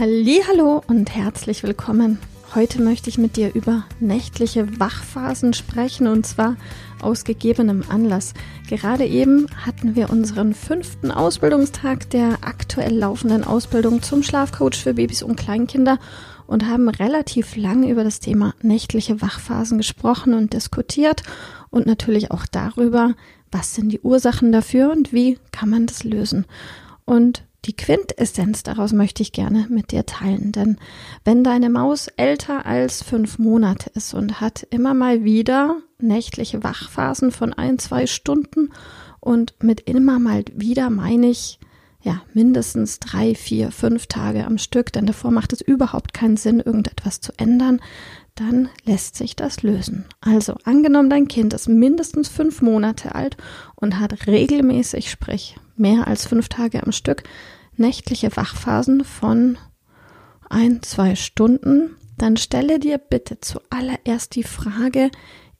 Hallo und herzlich willkommen. Heute möchte ich mit dir über nächtliche Wachphasen sprechen und zwar aus gegebenem Anlass. Gerade eben hatten wir unseren fünften Ausbildungstag der aktuell laufenden Ausbildung zum Schlafcoach für Babys und Kleinkinder und haben relativ lange über das Thema nächtliche Wachphasen gesprochen und diskutiert und natürlich auch darüber, was sind die Ursachen dafür und wie kann man das lösen. Und die Quintessenz daraus möchte ich gerne mit dir teilen, denn wenn deine Maus älter als fünf Monate ist und hat immer mal wieder nächtliche Wachphasen von ein, zwei Stunden und mit immer mal wieder meine ich ja mindestens drei, vier, fünf Tage am Stück, denn davor macht es überhaupt keinen Sinn, irgendetwas zu ändern, dann lässt sich das lösen. Also angenommen, dein Kind ist mindestens fünf Monate alt und hat regelmäßig, sprich mehr als fünf Tage am Stück, nächtliche Wachphasen von ein, zwei Stunden, dann stelle dir bitte zuallererst die Frage,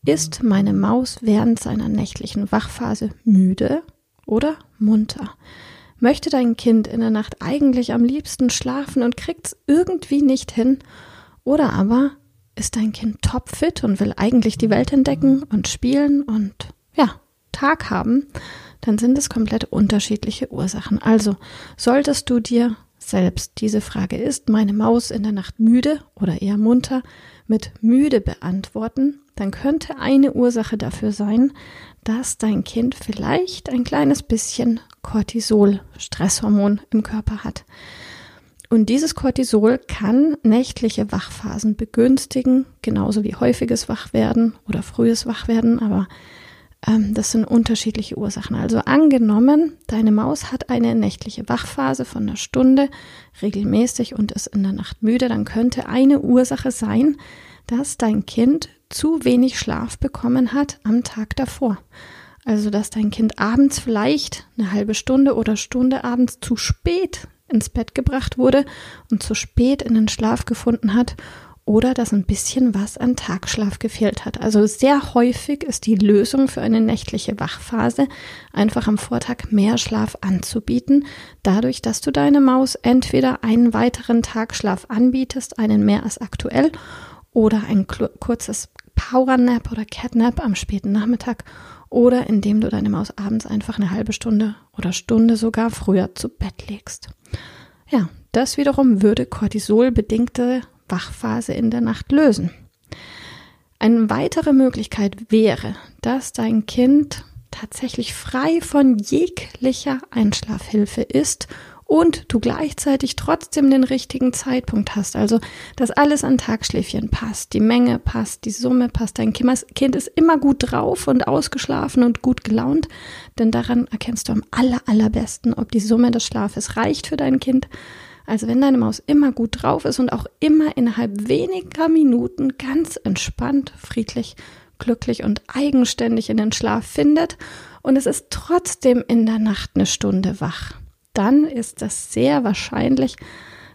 ist meine Maus während seiner nächtlichen Wachphase müde oder munter? Möchte dein Kind in der Nacht eigentlich am liebsten schlafen und kriegt's irgendwie nicht hin? Oder aber ist dein Kind topfit und will eigentlich die Welt entdecken und spielen und ja, Tag haben? Dann sind es komplett unterschiedliche Ursachen. Also solltest du dir selbst diese Frage ist meine Maus in der Nacht müde oder eher munter mit müde beantworten, dann könnte eine Ursache dafür sein, dass dein Kind vielleicht ein kleines bisschen Cortisol, Stresshormon im Körper hat. Und dieses Cortisol kann nächtliche Wachphasen begünstigen, genauso wie häufiges Wachwerden oder frühes Wachwerden, aber ähm, das sind unterschiedliche Ursachen. Also angenommen, deine Maus hat eine nächtliche Wachphase von einer Stunde regelmäßig und ist in der Nacht müde, dann könnte eine Ursache sein, dass dein Kind zu wenig Schlaf bekommen hat am Tag davor. Also, dass dein Kind abends vielleicht eine halbe Stunde oder Stunde abends zu spät ins Bett gebracht wurde und zu spät in den Schlaf gefunden hat oder dass ein bisschen was an Tagschlaf gefehlt hat. Also sehr häufig ist die Lösung für eine nächtliche Wachphase einfach am Vortag mehr Schlaf anzubieten, dadurch, dass du deine Maus entweder einen weiteren Tagschlaf anbietest, einen mehr als aktuell, oder ein kurzes Powernap oder Catnap am späten Nachmittag oder indem du deine Maus abends einfach eine halbe Stunde oder Stunde sogar früher zu Bett legst. Ja, das wiederum würde Cortisol-bedingte Wachphase in der Nacht lösen. Eine weitere Möglichkeit wäre, dass dein Kind tatsächlich frei von jeglicher Einschlafhilfe ist und du gleichzeitig trotzdem den richtigen Zeitpunkt hast. Also, dass alles an Tagschläfchen passt, die Menge passt, die Summe passt. Dein Kind ist immer gut drauf und ausgeschlafen und gut gelaunt, denn daran erkennst du am aller, allerbesten, ob die Summe des Schlafes reicht für dein Kind also wenn deine Maus immer gut drauf ist und auch immer innerhalb weniger Minuten ganz entspannt, friedlich, glücklich und eigenständig in den Schlaf findet und es ist trotzdem in der Nacht eine Stunde wach, dann ist das sehr wahrscheinlich,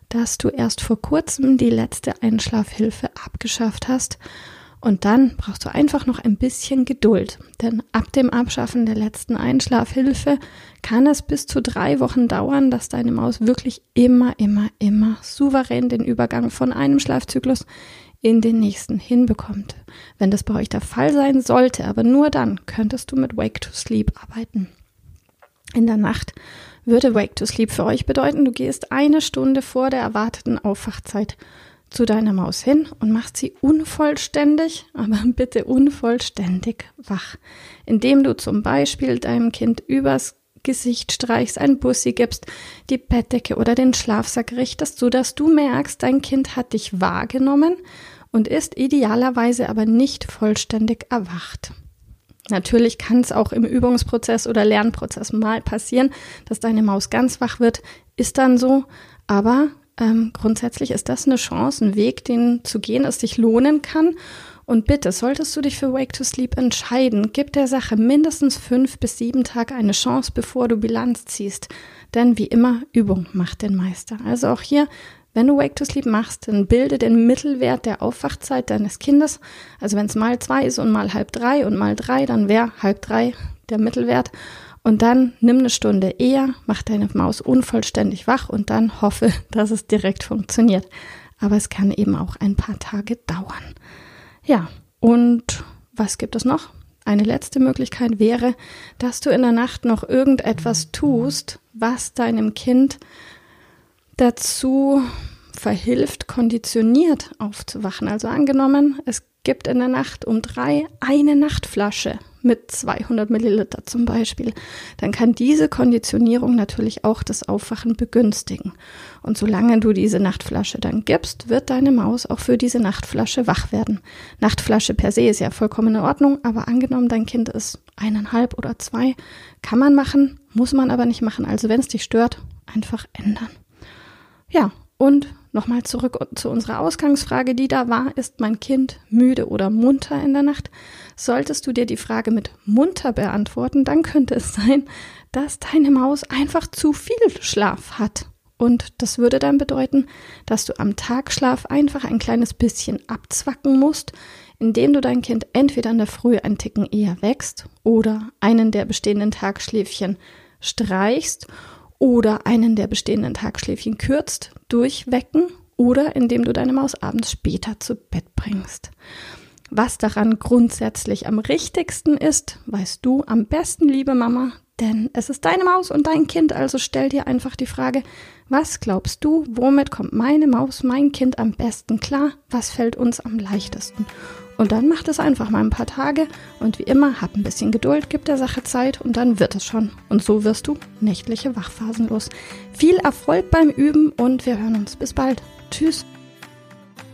dass du erst vor kurzem die letzte Einschlafhilfe abgeschafft hast und dann brauchst du einfach noch ein bisschen Geduld, denn ab dem Abschaffen der letzten Einschlafhilfe kann es bis zu drei Wochen dauern, dass deine Maus wirklich immer, immer, immer souverän den Übergang von einem Schlafzyklus in den nächsten hinbekommt. Wenn das bei euch der Fall sein sollte, aber nur dann könntest du mit Wake to Sleep arbeiten. In der Nacht würde Wake to Sleep für euch bedeuten, du gehst eine Stunde vor der erwarteten Aufwachzeit zu deiner Maus hin und machst sie unvollständig, aber bitte unvollständig wach, indem du zum Beispiel deinem Kind übers Gesicht streichst, ein Bussi gibst, die Bettdecke oder den Schlafsack richtest, so dass du merkst, dein Kind hat dich wahrgenommen und ist idealerweise aber nicht vollständig erwacht. Natürlich kann es auch im Übungsprozess oder Lernprozess mal passieren, dass deine Maus ganz wach wird, ist dann so, aber ähm, grundsätzlich ist das eine Chance, ein Weg, den zu gehen, es sich lohnen kann. Und bitte, solltest du dich für Wake to Sleep entscheiden, gib der Sache mindestens fünf bis sieben Tage eine Chance, bevor du Bilanz ziehst. Denn wie immer, Übung macht den Meister. Also auch hier, wenn du Wake to Sleep machst, dann bilde den Mittelwert der Aufwachzeit deines Kindes. Also wenn es mal zwei ist und mal halb drei und mal drei, dann wäre halb drei der Mittelwert. Und dann nimm eine Stunde eher, mach deine Maus unvollständig wach und dann hoffe, dass es direkt funktioniert. Aber es kann eben auch ein paar Tage dauern. Ja, und was gibt es noch? Eine letzte Möglichkeit wäre, dass du in der Nacht noch irgendetwas tust, was deinem Kind dazu verhilft, konditioniert aufzuwachen. Also angenommen, es gibt in der Nacht um drei eine Nachtflasche mit 200 Milliliter zum Beispiel, dann kann diese Konditionierung natürlich auch das Aufwachen begünstigen. Und solange du diese Nachtflasche dann gibst, wird deine Maus auch für diese Nachtflasche wach werden. Nachtflasche per se ist ja vollkommen in Ordnung, aber angenommen, dein Kind ist eineinhalb oder zwei, kann man machen, muss man aber nicht machen. Also wenn es dich stört, einfach ändern. Ja, und nochmal zurück zu unserer Ausgangsfrage, die da war, ist mein Kind müde oder munter in der Nacht? Solltest du dir die Frage mit munter beantworten, dann könnte es sein, dass deine Maus einfach zu viel Schlaf hat. Und das würde dann bedeuten, dass du am Tagschlaf einfach ein kleines bisschen abzwacken musst, indem du dein Kind entweder in der Früh ein Ticken eher wächst oder einen der bestehenden Tagschläfchen streichst oder einen der bestehenden Tagschläfchen kürzt durch Wecken oder indem du deine Maus abends später zu Bett bringst. Was daran grundsätzlich am richtigsten ist, weißt du am besten, liebe Mama, denn es ist deine Maus und dein Kind, also stell dir einfach die Frage, was glaubst du, womit kommt meine Maus, mein Kind am besten klar, was fällt uns am leichtesten? Und dann macht es einfach mal ein paar Tage und wie immer, hab ein bisschen Geduld, gib der Sache Zeit und dann wird es schon. Und so wirst du nächtliche Wachphasen los. Viel Erfolg beim Üben und wir hören uns. Bis bald. Tschüss.